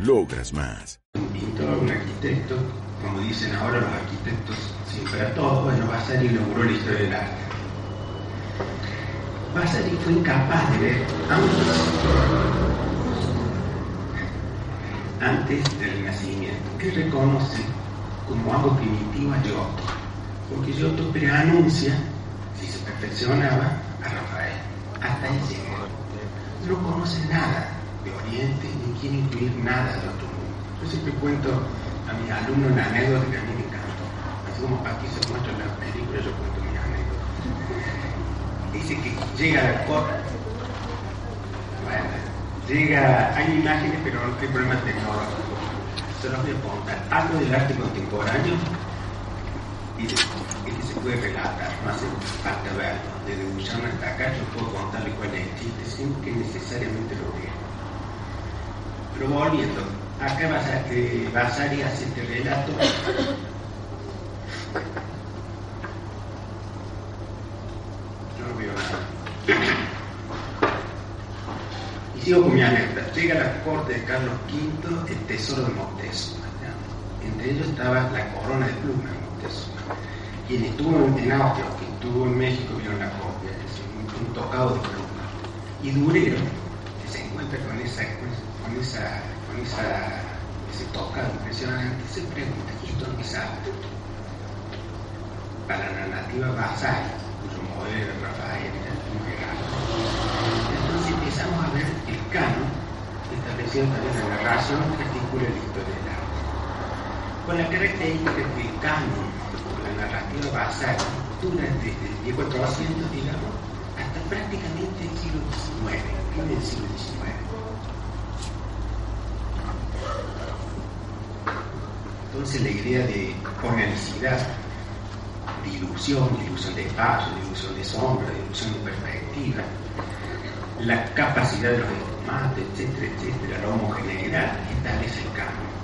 Logras más. Un pintor, un arquitecto, como dicen ahora los arquitectos, siempre a todos, bueno, Vasari inauguró la historia del arte. Vasari fue incapaz de ver antes del Renacimiento, que reconoce como algo primitivo a Giotto, porque Giotto preanuncia, si se perfeccionaba, a Rafael. Hasta ahí llegó. No conoce nada de Oriente quiere incluir nada de otro mundo. Yo siempre cuento a mis alumnos una anécdota que a mí me encantó. Así como aquí se muestra en la película, yo cuento mi anécdota. Dice que llega la corte. Bueno, llega, hay imágenes, pero no hay problema tecnológico. Se los voy a contar. Algo del arte contemporáneo y que se puede relatar, no hace falta verlo. Desde Busan hasta acá yo puedo contarle cuál es el chiste sin que necesariamente lo vea. Volviendo, acá Vasari, Vasari hace este relato. No veo nada. Y sigo con mi anécdota. Llega a la corte de Carlos V el tesoro de Moctezuma. Entre ellos estaba la corona de pluma de. Quien estuvo en Austria quien estuvo en México vieron la copia, un, un tocado de pluma. Y Durero, encuentra con esa, con esa, con esa, ese tocado impresionante, se pregunta, ¿y esto no es arte? Para la narrativa Vasari, cuyo modelo Rafael era. Entonces empezamos a ver el canon, establecido también la narración que articula la historia del arte. Con la característica que el canon, la narrativa Vasari, dura desde el 1400, digamos, hasta prácticamente el siglo XIX, fin del siglo XIX. Entonces la idea de organicidad, de ilusión, de ilusión de espacio, de ilusión de sombra, de ilusión de perspectiva, la capacidad de los esfumates, etcétera, etcétera, la homogeneidad, establece el canon.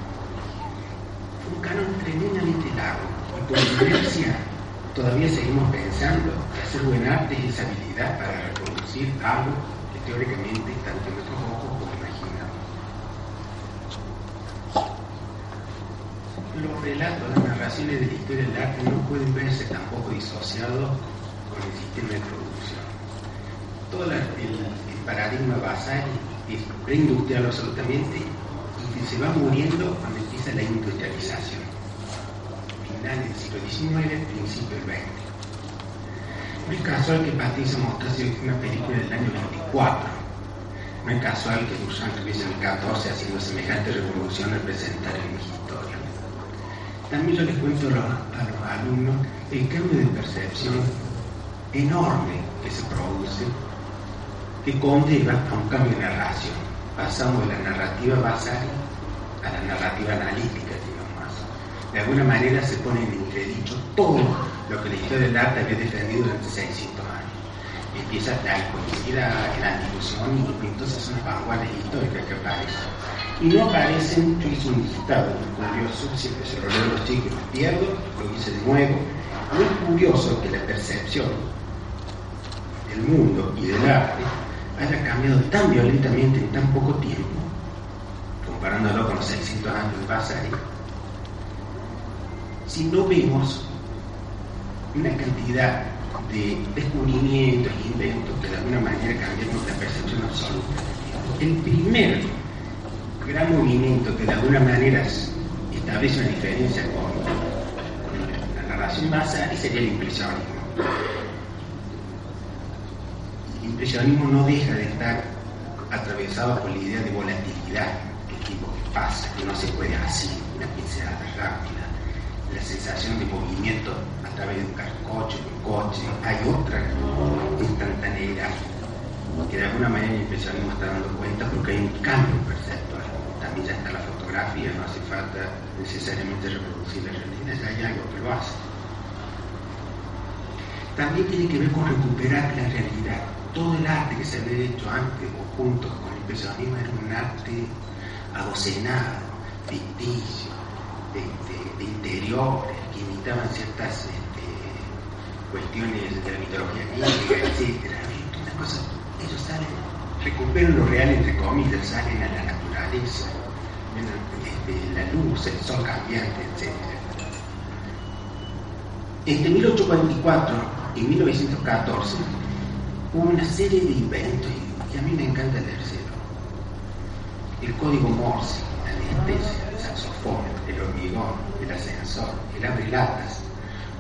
Un canon tremendamente largo y por inercia todavía seguimos pensando que hacer buen arte es esa habilidad para reproducir algo que teóricamente está ante nuestros ojos como imaginamos. Los relatos, las narraciones de la historia del arte no pueden verse tampoco disociados con el sistema de producción. Todo el, paradigma Vasari es preindustrial absolutamente y se va muriendo cuando empieza la industrialización final del siglo XIX, principio del XX. No es casual que Patricia mostrase una película del año 24. No es casual que Duchamp estuviese en el 14 haciendo semejante revolución al presentar en mi historia. También yo les cuento a los, a los alumnos el cambio de percepción enorme que se produce, que conlleva a un cambio de narración. Pasamos de la narrativa basal a la narrativa analítica, digamos. De alguna manera se pone en entredicho todo lo que la historia del arte había defendido durante 600 años. Empieza la iconidad, el antiilusionismo, y entonces son las vanguardias históricas que aparecen. Y no aparecen, yo hice un listado muy curioso, siempre se lo leo los chicos, me pierdo, lo hice de nuevo. Muy curioso que la percepción del mundo y del arte haya cambiado tan violentamente en tan poco tiempo, comparándolo con los 600 años de Vasari, si no vemos una cantidad de descubrimientos e inventos que de alguna manera cambian nuestra percepción absoluta. El primer gran movimiento que de alguna manera establece una diferencia con, la narración Vasari sería el impresionismo. El impresionismo no deja de estar atravesado por la idea de volatilidad, que es tipo que pasa, que no se puede así, una pincelada rápida, la sensación de movimiento a través de un carcoche, de un coche, hay otra instantaneidad que de alguna manera el impresionismo está dando cuenta porque hay un cambio perceptual, también ya está la fotografía no hace falta necesariamente reproducir la realidad, hay algo que lo hace. También tiene que ver con recuperar la realidad. Todo el arte que se había hecho antes o junto con el impresionismo era un arte adocenado, ficticio, de, interiores, que imitaban ciertas este, cuestiones de la mitología griega, etc. Una cosa, ellos salen, recuperan lo real, entre comillas, salen a la naturaleza, este, la luz, el sol cambiante, etc. Entre 1844 y 1914 hubo una serie de inventos y a mí me encanta leérselo. El código Morse, la anestesia, el saxofón, el hormigón, el ascensor, el abre-latas,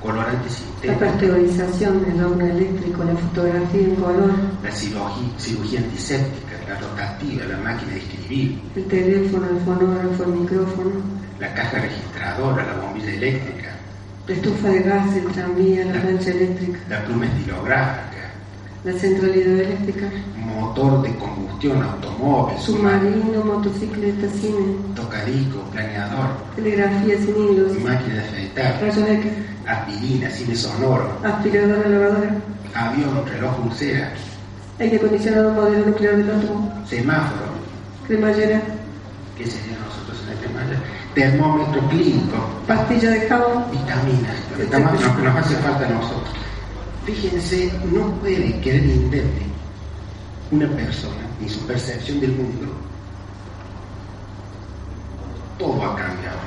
colorantes sintéticos. La pasteurización del horno eléctrico, la fotografía en color. La cirugía, cirugía antiséptica, la rotativa, la máquina de escribir. El teléfono, el fonógrafo, el micrófono. La caja registradora, la bombilla eléctrica. La estufa de gas, el tranvía, la, la plancha eléctrica. La pluma estilográfica. La central hidroeléctrica. Motor de combustión, automóvil. Submarino, motocicleta, cine. Tocadico, planeador. Telegrafía sin hilos. Máquina de afeitar. Rayos X. Aspirina, cine sonoro. Aspiradora, lavadora. Avión, reloj pulsera. Aire acondicionado, modelo nuclear del átomo. Semáforo. Cremallera. ¿Qué sería nosotros en la cremallera? Termómetro clínico. Pastilla de jabón. Vitaminas. Lo que nos hace falta a nosotros. Fíjense, no puede quedar indemne una persona ni su percepción del mundo. Todo ha cambiado.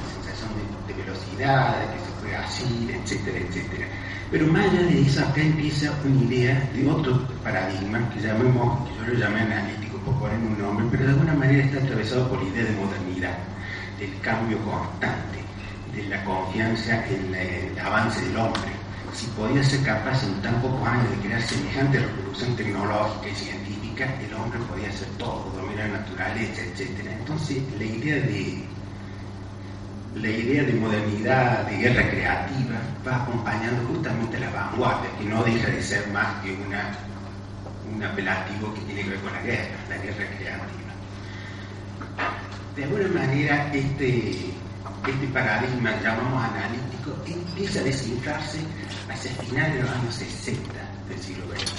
La sensación de, velocidad, de que se puede así, etcétera, etcétera. Pero más allá de eso, acá empieza una idea de otro paradigma que llamemos, que yo lo llamé analítico por poner un nombre, pero de alguna manera está atravesado por la idea de modernidad, del cambio constante, de la confianza en el avance del hombre si podía ser capaz en tan pocos años de crear semejante revolución tecnológica y científica, el hombre podía hacer todo, dominar la naturaleza, etc. Entonces, la idea de la idea de modernidad, de guerra creativa, va acompañando justamente la vanguardia, que no deja de ser más que una, un apelativo que tiene que ver con la guerra, la guerra creativa. De alguna manera, este, este paradigma, llamamos analítico, empieza a desinflarse hacia finales de los años 60 del siglo XX.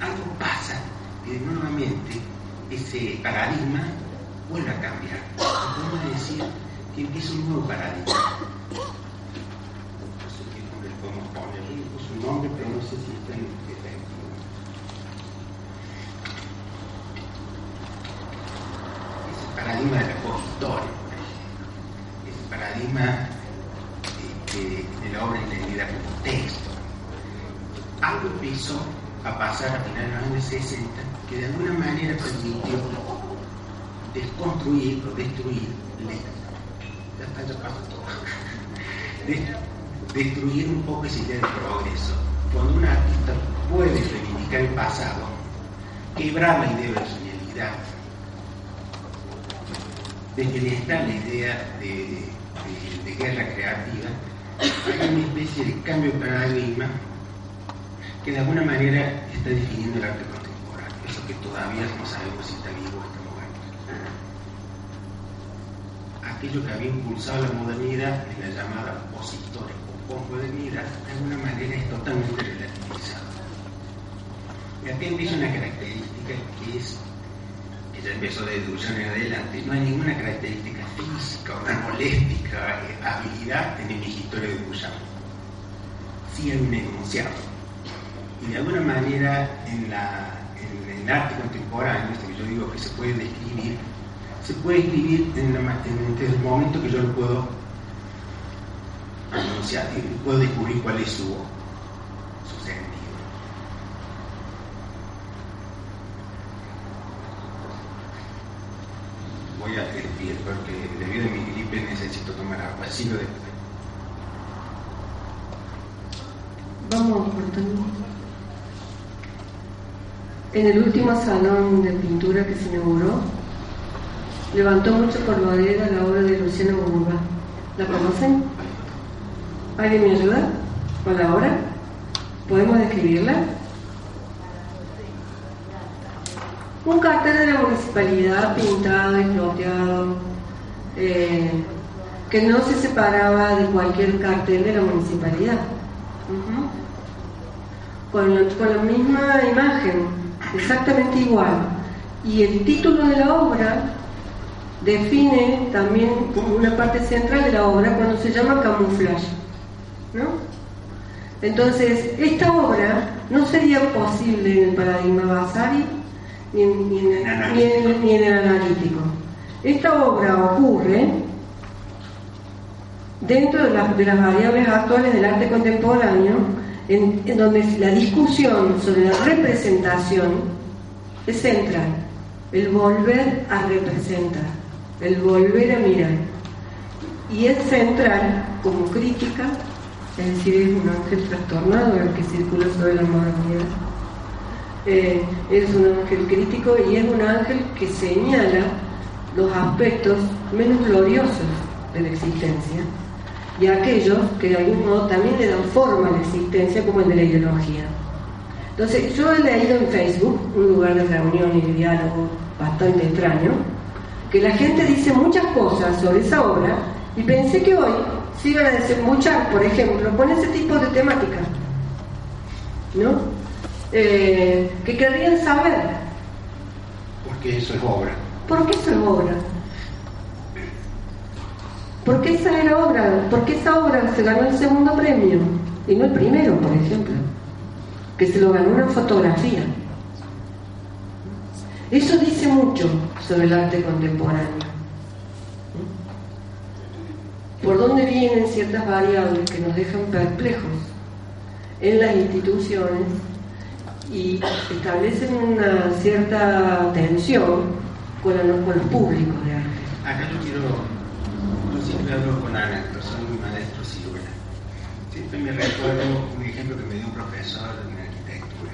Algo pasa y nuevamente ese paradigma vuelve a cambiar. Podemos decir que empieza un nuevo paradigma. No sé qué nombre podemos ponerle, puso un nombre, pero no sé si está en efectivo. Ese paradigma de la historia ese paradigma de la obra entendida como texto. Algo empezó a pasar a finales de los años 60 que de alguna manera permitió desconstruir o destruir, está, ya pasó todo, destruir un poco esa idea de progreso. Cuando un artista puede reivindicar el pasado, quebrar la idea de la genialidad, desbienestar la idea de, de, guerra creativa, hay una especie de cambio de paradigma que de alguna manera está definiendo el arte contemporáneo, eso que todavía no sabemos si está vivo o está muerto. Aquello que había impulsado la modernidad en la llamada poshistoria o posmodernidad, de alguna manera es totalmente relativizado. Y aquí empieza una característica que es que ya empezó de deducción en adelante, no hay ninguna característica física, organoléptica, eh, habilidad en el historia de Duchamp. Sí hay un enunciado. Y de alguna manera en, la, en el arte contemporáneo, esto que yo digo que se puede describir, se puede escribir en, la, el momento que yo lo puedo anunciar, puedo descubrir cuál es su, su sentido. voy a despedir porque debido a mi gripe necesito tomar agua. Sigo después. Vamos cortando. En el último salón de pintura que se inauguró, levantó mucho por bodega la obra de Luciano Burba. ¿La conocen? ¿Alguien me ayuda con la obra? ¿Podemos describirla? Un cartel de la municipalidad pintado, exploteado, eh, que no se separaba de cualquier cartel de la municipalidad. con, la, misma imagen, exactamente igual. Y el título de la obra define también una parte central de la obra cuando se llama camuflaje. Entonces, esta obra no sería posible en el paradigma Basari ni en el analítico. Esta obra ocurre dentro de, las variables actuales del arte contemporáneo, en, donde la discusión sobre la representación es central, el volver a representar, el volver a mirar. Y es central como crítica, es decir, es un ángel trastornado el que circula sobre la modernidad. Eh, es un ángel crítico y es un ángel que señala los aspectos menos gloriosos de la existencia y aquellos que de algún modo también le dan forma a la existencia como el de la ideología. Entonces, yo he leído en Facebook, un lugar de reunión y de diálogo bastante extraño, que la gente dice muchas cosas sobre esa obra y pensé que hoy se iban a desembuchar, por ejemplo, con ese tipo de temática, ¿no? Eh, que querrían saber. Porque eso es obra. ¿Por qué eso es obra? ¿Por qué esa era obra? ¿Por qué esa obra se ganó el segundo premio? Y no el primero, por ejemplo, que se lo ganó una fotografía. Eso dice mucho sobre el arte contemporáneo. ¿Por dónde vienen ciertas variables que nos dejan perplejos en las instituciones y establecen una cierta tensión con, los públicos de arte? Acá yo quiero siempre hablo con Ana, que soy mi maestro Silvera. Siempre me recuerdo un ejemplo que me dio un profesor en arquitectura.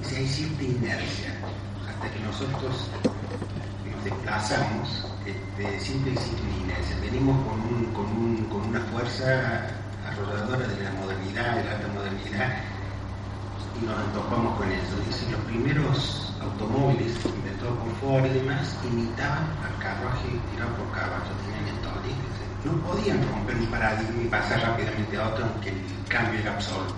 Dice, hay cierta inercia. Hasta que nosotros nos desplazamos, este, siempre existe una inercia. Venimos con, un, con, un, con una fuerza arrolladora de la modernidad, de la alta modernidad, y nos topamos con eso. Dice, los primeros automóviles inventados por Ford y demás imitaban al carruaje tirado por caballos, tenían no podían romper un paradigma y pasar rápidamente a otro, aunque el cambio era absoluto.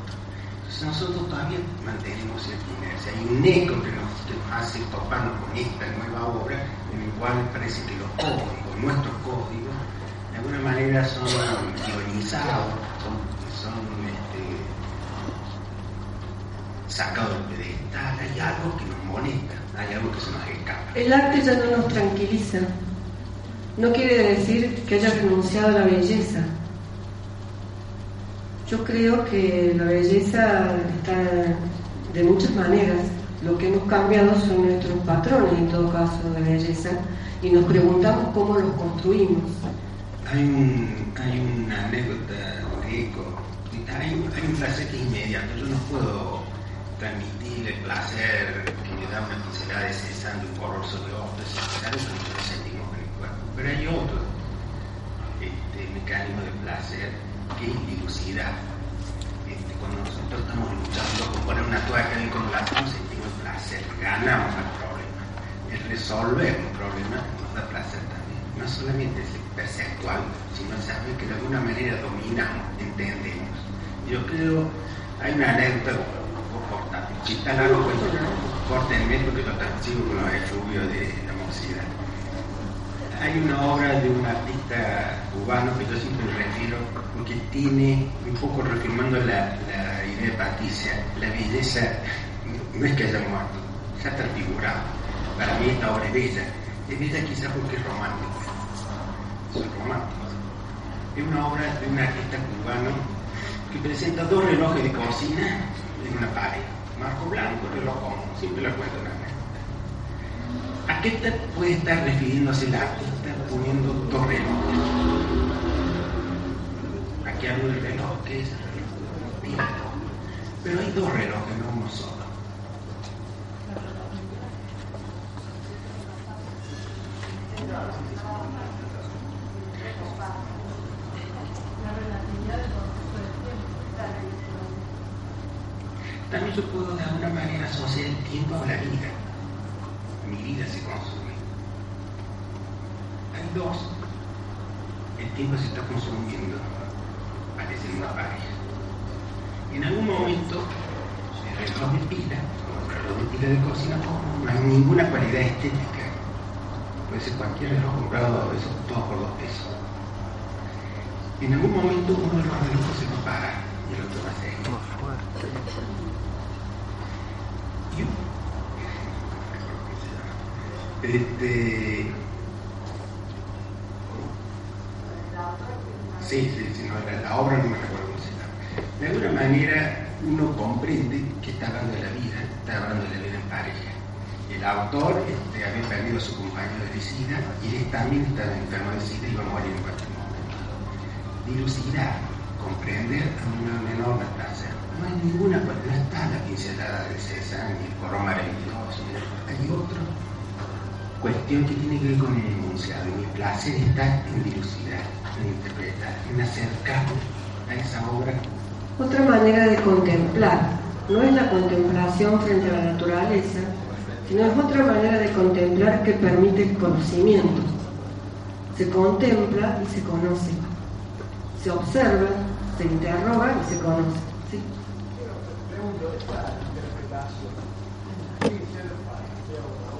Entonces nosotros todavía mantenemos cierta inercia. Hay un eco que nos, hace toparnos con esta nueva obra, en el cual parece que los códigos, nuestros códigos, de alguna manera son ionizados, son, este, sacados del pedestal. Hay algo que nos molesta, hay algo que se nos escapa. El arte ya no nos tranquiliza no quiere decir que haya renunciado a la belleza. Yo creo que la belleza está de muchas maneras. Lo que hemos cambiado son nuestros patrones, en todo caso, de belleza, y nos preguntamos cómo los construimos. Hay, un, hay una anécdota, rico, hay, hay un placer que es inmediato. Yo no puedo transmitir el placer que me da una pincelada de cesando un color sobre otro, es algo que pero hay otro este, mecanismo de placer que es dilucidar. Este, cuando nosotros estamos luchando con poner una tuerca en el corazón, sentimos placer, ganamos el problema. El resolver un problema nos da placer también. No solamente es perceptual, sino saber que de alguna manera dominamos, entendemos. Yo creo, hay una anécdota corta, si está largo, pues cortenme porque lo transcribo con los efluvios de la mocidad hay una obra de un artista cubano que yo siempre me refiero porque tiene un poco reafirmando la, idea de Patricia, la belleza no es que haya muerto, ha transfigurado. Para mí esta obra es bella, es bella quizás porque es romántica, romántico. Es una obra de un artista cubano que presenta dos relojes de cocina en una pared, marco blanco, reloj común, siempre lo cuento en ¿A qué te puede estar refiriéndose el artista poniendo dos relojes? Aquí hablo del reloj, que es el tiempo. Pero hay dos relojes, no uno solo. De manera asociar el tiempo a la vida. Mi vida se consume. Hay dos. El tiempo se está consumiendo, parece una pareja. En algún momento, el reloj de pila, o el reloj de pila de cocina, no hay ninguna cualidad estética. Puede ser cualquier reloj comprado, eso, todo por dos pesos. En algún momento uno de los relojes se va a y el otro va a seguir. Este. Sí, sí, sí, no, la, la obra no me recuerdo cómo se llama. De alguna manera uno comprende que está hablando de la vida, está hablando de la vida en pareja. El autor este, había perdido a su compañero de SIDA y él también estaba enfermo de SIDA y iba a morir en cualquier momento. Dilucidar, comprender a una menor placer. No hay ninguna, no está la pincelada de César, ni el corro maravilloso, hay otra cuestión que tiene que ver con el enunciado. Y mi placer está en dilucidar, en interpretar, en acercarme a esa obra. Otra manera de contemplar no es la contemplación frente a la naturaleza, sino es otra manera de contemplar que permite el conocimiento. Se contempla y se conoce. Se observa, se interroga y se conoce. ¿sí? de alguna manera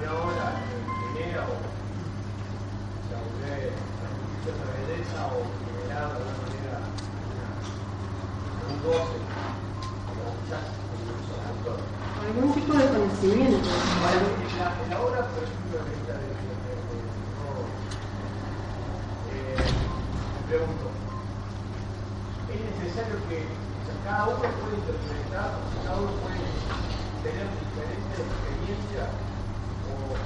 una obra genera o se aburre la belleza o generar de alguna manera un goce o quizás incluso al autor. Algún tipo de conocimiento. En la obra, por ejemplo, de esta de me pregunto, ¿es necesario que o sea, cada uno puede interpretar, o sea, cada uno puede tener diferentes experiencias o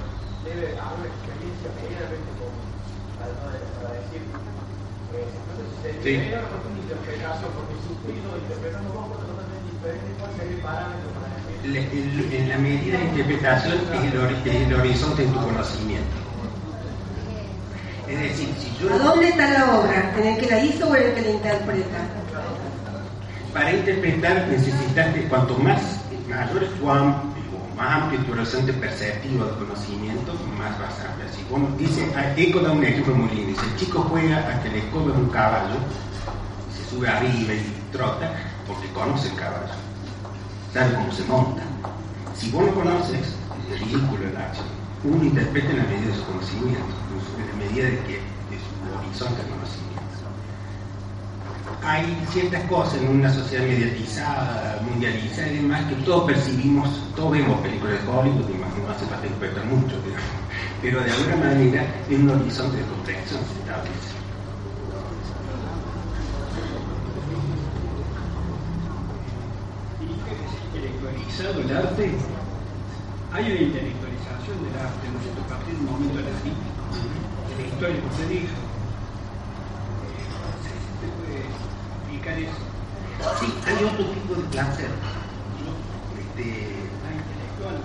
debe haber una experiencia medianamente común para, para decir pues, entonces sería una cuestión de interpretación porque si ustedes lo interpretamos dos cosas totalmente diferentes ¿cuál sería el parámetro para decir? En la medida de interpretación es el, es el horizonte de tu conocimiento. Es decir, si yo... ¿A dónde está la obra? ¿En el que la hizo o en el que la interpreta? Para interpretar necesitas que cuanto más mayor es tu amplio, más amplio tu horizonte perceptivo de conocimiento, más vas a ver. Si vos dice, Eco da un ejemplo muy lindo, dice, el chico juega a que le escobe un caballo, se sube arriba y trota, porque conoce el caballo, sabe cómo se monta. Si vos no conoces, es ridículo el acción. Uno interpreta en la medida de su conocimiento, en la medida de que de su horizonte de conocimiento hay ciertas cosas en una sociedad mediatizada, mundializada y demás, que todos percibimos, todos vemos películas de Hollywood, no hace falta interpretar mucho, pero, pero de alguna manera en un horizonte de comprensión se establece. El arte, hay una intelectualización del arte, ¿no es cierto? A partir de un momento analítico, de la historia que usted dijo. ¿Se puede explicar eso? Sí, hay otro tipo de placer. Este, La intelectual.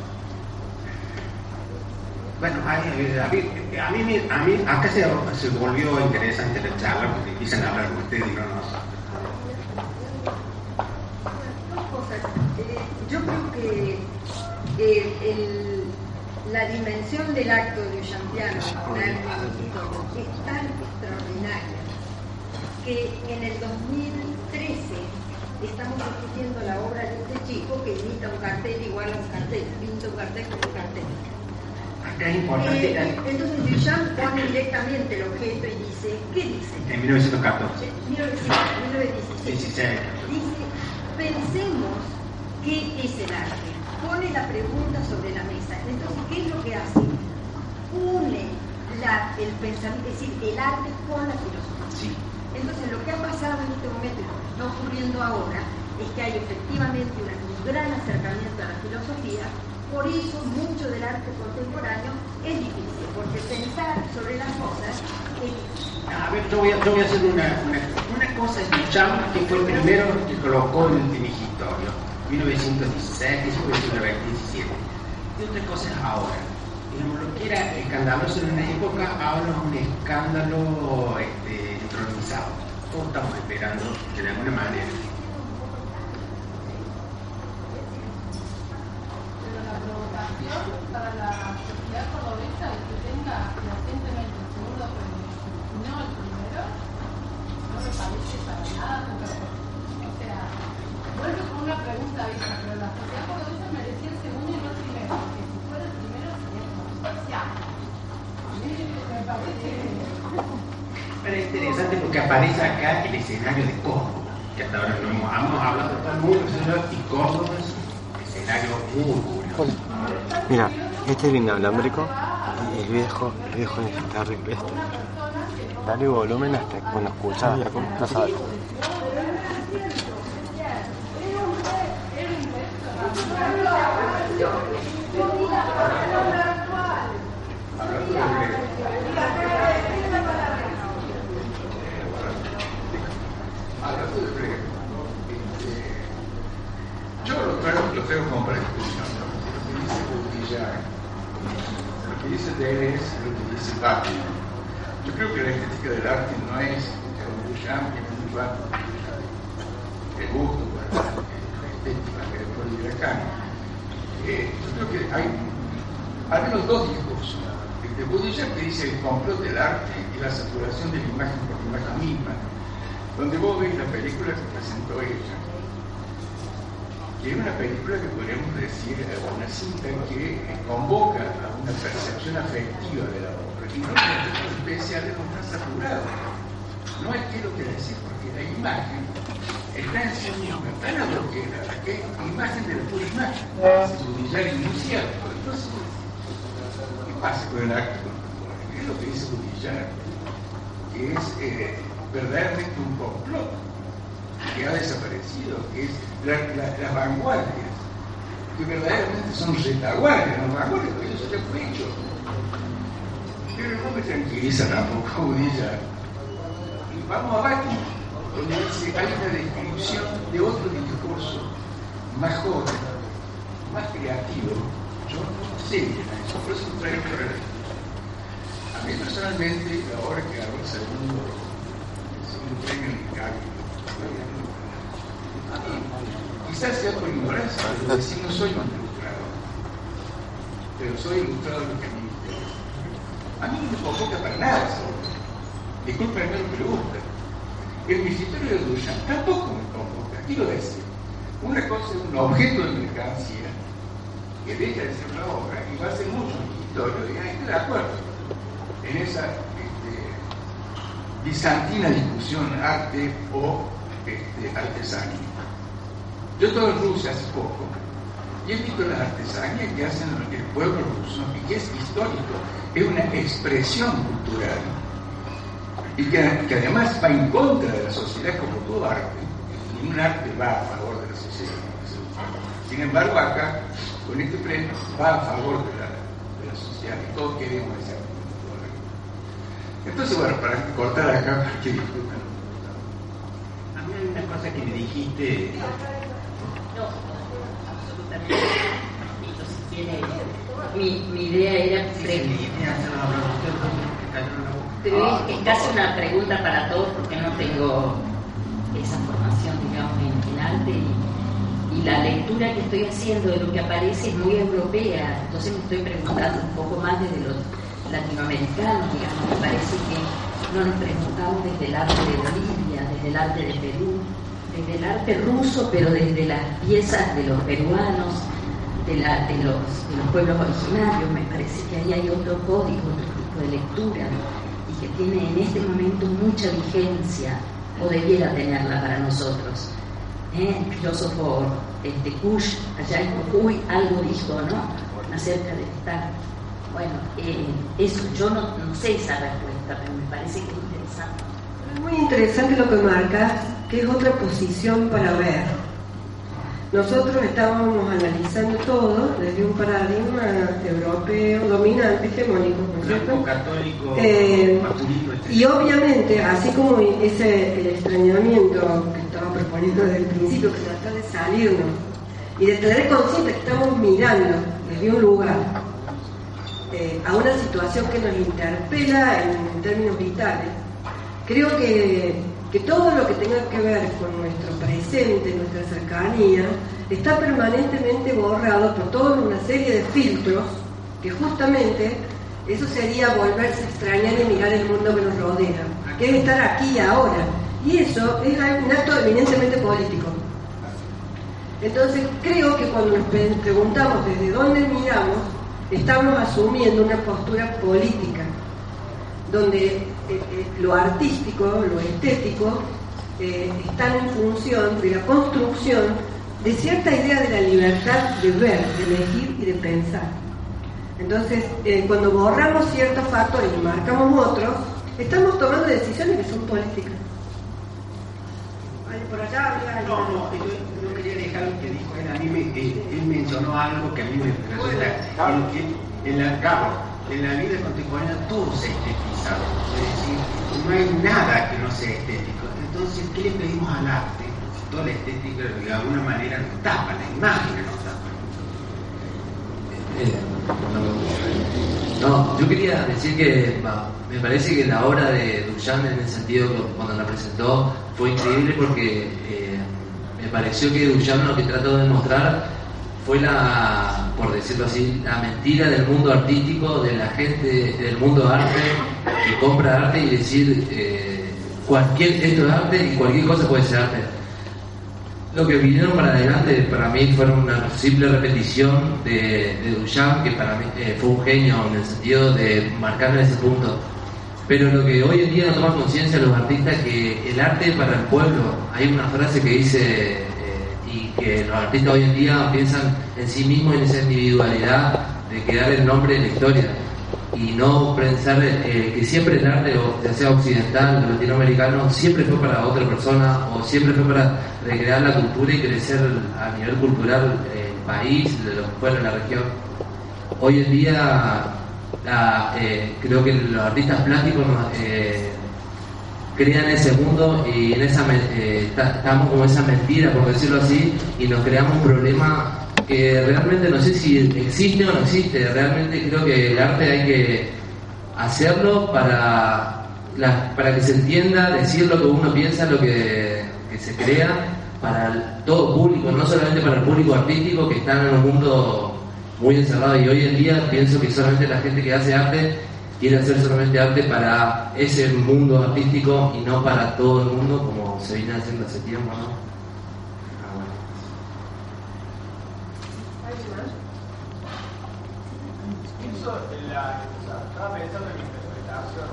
bueno, hay, eh, a, mí, a, mí, a mí acá se, se volvió interesante la charla porque empiezan a hablar con ustedes y no nosotros. Dos cosas. Eh, yo creo que el- la dimensión del acto de Champiano con Armando es tan extraordinaria que en el 2013 estamos discutiendo la obra de este chico que imita un cartel igual a un cartel, pinta un cartel como un cartel. Acá es importante, Eh, entonces Duchamp pone directamente el objeto y dice, ¿qué dice? en 1914, 1917. 16, Dice, pensemos qué es el arte. Pone la pregunta sobre la mesa. Entonces, ¿qué es lo que hace? Une la- el pensamiento, es decir, el arte con la filosofía. sí. Entonces, lo que ha pasado en este momento y lo que está ocurriendo ahora es que hay efectivamente un gran acercamiento a la filosofía. Por eso, mucho del arte contemporáneo es difícil, porque pensar sobre las cosas es difícil. A ver, yo voy a, yo voy a hacer una, una, una cosa Duchamp que fue el primero que colocó en el Tinigitorio, 1916, y después 1917. Y otra cosa es ahora. Digamos, lo que era escandaloso en una época, ahora es un escándalo este, entronizado. Todos estamos esperando de alguna manera para la sociedad cordobesa es que tenga recientemente el segundo premio, no el primero, no me parece para nada contradictorio. O sea, vuelvo con pero la sociedad cordobesa merecía el segundo y no el primero, porque si fuera el primero sería controversial. A mí me parece Pero es interesante porque aparece acá el escenario de Córdoba, que hasta ahora no hemos, hemos hablado de todo el mundo, y Córdoba es un escenario muy curioso. Mira, este es el inalámbrico y el viejo, el viejo es terrible este. Dale volumen hasta cuando escuchas, no sabes. Hablando de Frege, este, yo lo traigo, lo traigo como para discusión. ¿no? Lo que dice Baudrillard, Deleuze, lo. Yo creo que la estética del arte no es Baudrillard tiene muy bajo el gusto por la estética que después de Kant. Eh, yo creo que hay al menos dos discursos. El de Baudrillard que dice el complot del arte y la saturación de la imagen por la imagen misma donde vos ves la película que presentó ella, que es una película que podríamos decir eh, una cinta que convoca a una percepción afectiva de la obra, y no los especiales no están saturados. No hay que lo que decir, porque la imagen está en sí misma tan adroquera que imagen de la pura imagen, se budillar y no es cierto. Entonces, ¿qué pasa con el acto? ¿Qué es lo que dice Budillar? Que es eh, verdaderamente un complot que ha desaparecido, que es la- la- las vanguardias, que verdaderamente son retaguardias, las vanguardias, eso ya fue hecho. Pero no me tranquiliza tampoco Budillar. Y vamos a Baki, donde hay una descripción de otro discurso más joven, más creativo. Yo no sé por eso traigo A mí personalmente, la obra que hago el segundo un premio literario. A mí, quizás sea por ignorancia, pero decir no soy un ilustrador, pero soy ilustrado de lo que a mí me interesa. A mí no me convoca para nada esa obra. Disculpenme le gusta. El Ministerio de Duchamp tampoco me convoca, quiero decir. Una cosa es un objeto de mercancía que deja de ser una obra y va a ser mucho en la historia, ahí estoy de acuerdo en esa este, bizantina discusión arte o este, artesanía. Yo estuve en Rusia hace poco y he visto las artesanías que hacen el pueblo ruso y que es histórico, es una expresión cultural y que, además va en contra de la sociedad como todo arte. Ningún arte va a favor de la sociedad. Sin embargo, acá, con este premio, va a favor de la, de la sociedad y todos queremos ese arte. Entonces, bueno, para cortar acá, para que disfruten. A mí hay una cosa que me dijiste, No, absolutamente. Entonces, tiene, mi, mi idea era sí, pero Ah, es, es casi una pregunta para todos porque no tengo esa formación, digamos, en, en arte y, y la lectura que estoy haciendo de lo que aparece es muy europea, entonces me estoy preguntando un poco más desde los latinoamericanos, digamos, me parece que no nos preguntamos desde el arte de Bolivia, desde el arte de Perú, desde el arte ruso, pero desde las piezas de los peruanos, de, la- de los, de los pueblos originarios, me parece que ahí hay otro código, otro tipo de lectura, y que tiene en este momento mucha vigencia, o debiera tenerla para nosotros. ¿Eh? El filósofo este, Kush, allá en Jujuy, algo dijo, ¿no? Acerca de estar. Bueno, eh, eso, yo no, no sé esa respuesta, pero me parece que es interesante. Es muy interesante lo que marcas, que es otra posición para ver. Nosotros estábamos analizando todo desde un paradigma europeo dominante, hegemónico, ¿no cierto? católico, Eh, masculino, etc. Y obviamente, así como ese el extrañamiento que estaba proponiendo desde el principio, que trata de salirnos y de tener consciente que estamos mirando desde un lugar eh, a una situación que nos interpela en, en términos vitales, creo que que todo lo que tenga que ver con nuestro presente, nuestra cercanía, está permanentemente borrado por toda una serie de filtros que justamente eso sería volverse a extrañar y mirar el mundo que nos rodea, que es estar aquí y ahora. Y eso es un acto eminentemente político. Entonces creo que cuando nos preguntamos desde dónde miramos, estamos asumiendo una postura política, donde lo artístico, lo estético, eh, están en función de la construcción de cierta idea de la libertad de ver, de elegir y de pensar. Entonces, cuando borramos ciertos factores y marcamos otros, estamos tomando decisiones que son políticas. Por allá había no, no, yo, quería dejar lo que dijo él. A mí me, él, mencionó algo que a mí me resulta. En, la, en la vida contemporánea todo se ha estetizado. Es decir, no hay nada que no sea estético. Entonces, ¿qué le pedimos al arte? Toda la estética de alguna manera nos tapa, la imagen nos tapa. Eh, no, yo quería decir que me parece que la obra de Duchamp en el sentido cuando la presentó fue increíble porque eh, me pareció que Duchamp lo que trató de mostrar fue la, por decirlo así, la mentira del mundo artístico, de la gente del mundo arte que compra arte y decir eh, cualquier esto es arte y cualquier cosa puede ser arte. Lo que vinieron para adelante para mí fueron una simple repetición de, de Duchamp, que para mí eh, fue un genio en el sentido de marcar en ese punto pero lo que hoy en día no toma conciencia los artistas es que el arte para el pueblo, hay una frase que dice, y que los artistas hoy en día piensan en sí mismos en esa individualidad de quedar el nombre de la historia y no pensar eh, que siempre el arte, ya sea occidental o latinoamericano, siempre fue para otra persona o siempre fue para recrear la cultura y crecer a nivel cultural el país, de lo que fuera la región. Hoy en día eh, creo que los artistas plásticos eh, crean ese mundo y en esa eh, estamos como esa mentira, por decirlo así, y nos creamos un problema que realmente no sé si existe o no existe. Realmente creo que el arte hay que hacerlo para, para que se entienda, decir lo que uno piensa, lo que, que se crea para todo público, no solamente para el público artístico que está en un mundo muy encerrado y hoy en día pienso que solamente la gente que hace arte quiere hacer solamente arte para ese mundo artístico y no para todo el mundo como se viene haciendo hace tiempo, ¿no? estaba pensando en mi interpretación,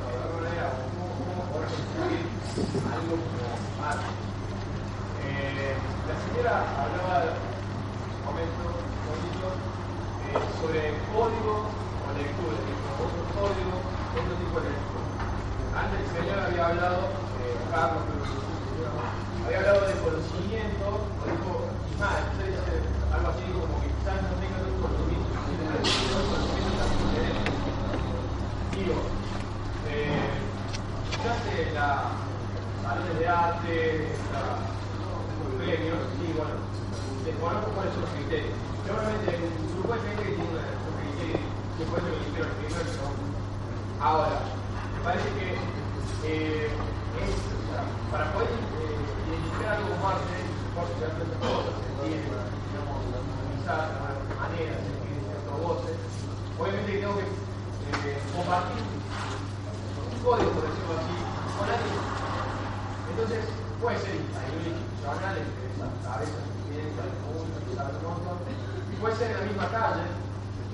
cómo poder construir algo como arte. Eh, la señora hablaba un momento sobre código o lectura, otro código, otro tipo de. Antes el señor había hablado, eh, había hablado de conocimiento, o dijo, dice algo así como que no diferentes. Digo, eh, eh, la de arte, los premios, sí, bueno, cuáles son los criterios. Seguramente un grupo de gente que que criterio primero que no. Ahora, me parece que eh, es, o sea, para poder eh, identificar algo como por ciertas cosas, sentir, digamos, analizar de manera, sentir ciertas voces, obviamente tengo que eh, compartir un código, por decirlo así, con la Entonces, puede ser a institucional, entre montón, puede ser en la misma calle,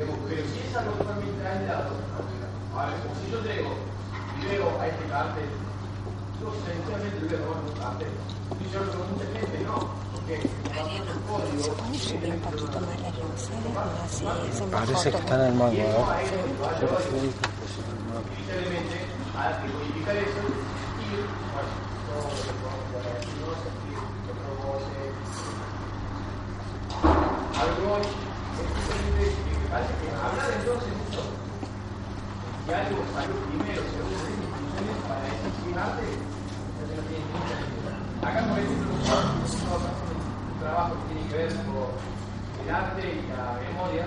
pero, si es algo totalmente aislado, a ver, como si yo llego y veo a este cartel, yo sencillamente le voy a un cartel. Y yo lo mucha gente no, el. Parece que está en el mango, modificar eso y, bueno, no que hablar entonces esto, y algo salió primero, segundo, instituciones para exigir arte, entonces no tiene mucha necesidad. Acá, por ejemplo, un trabajo que tiene que ver con el arte y la memoria.